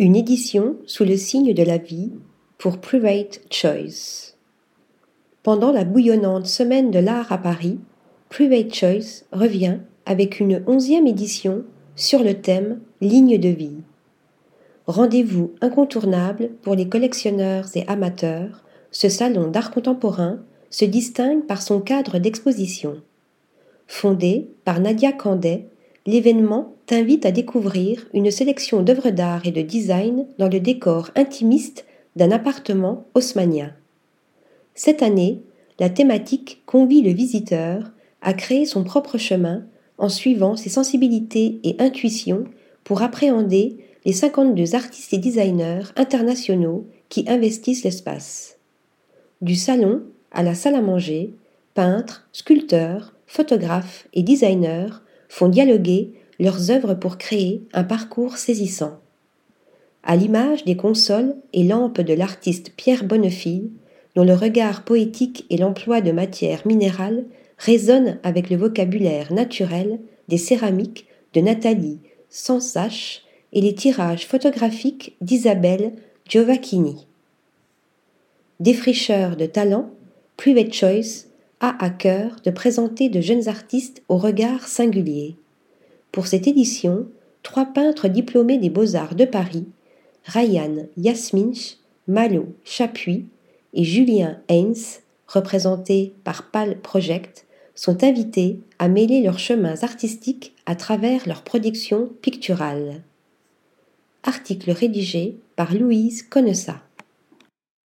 Une édition sous le signe de la vie pour Private Choice. Pendant la bouillonnante semaine de l'art à Paris, Private Choice revient avec une onzième édition sur le thème Ligne de vie. Rendez-vous incontournable pour les collectionneurs et amateurs, ce salon d'art contemporain se distingue par son cadre d'exposition. Fondé par Nadia Candet, l'événement t'invite à découvrir une sélection d'œuvres d'art et de design dans le décor intimiste d'un appartement haussmanien. Cette année, la thématique convie le visiteur à créer son propre chemin en suivant ses sensibilités et intuitions pour appréhender les 52 artistes et designers internationaux qui investissent l'espace. Du salon à la salle à manger, peintres, sculpteurs, photographes et designers font dialoguer leurs œuvres pour créer un parcours saisissant. À l'image des consoles et lampes de l'artiste Pierre Bonnefille, dont le regard poétique et l'emploi de matières minérales résonnent avec le vocabulaire naturel des céramiques de Nathalie Sansache et les tirages photographiques d'Isabelle Giovacchini. Défricheur de talent, Private Choice a à cœur de présenter de jeunes artistes au regard singulier. Pour cette édition, trois peintres diplômés des Beaux-Arts de Paris, Ryan Yasminch, Malo Chapuis et Julien Haynes, représentés par PAL Project, sont invités à mêler leurs chemins artistiques à travers leurs productions picturales. Article rédigé par Louise Connessa.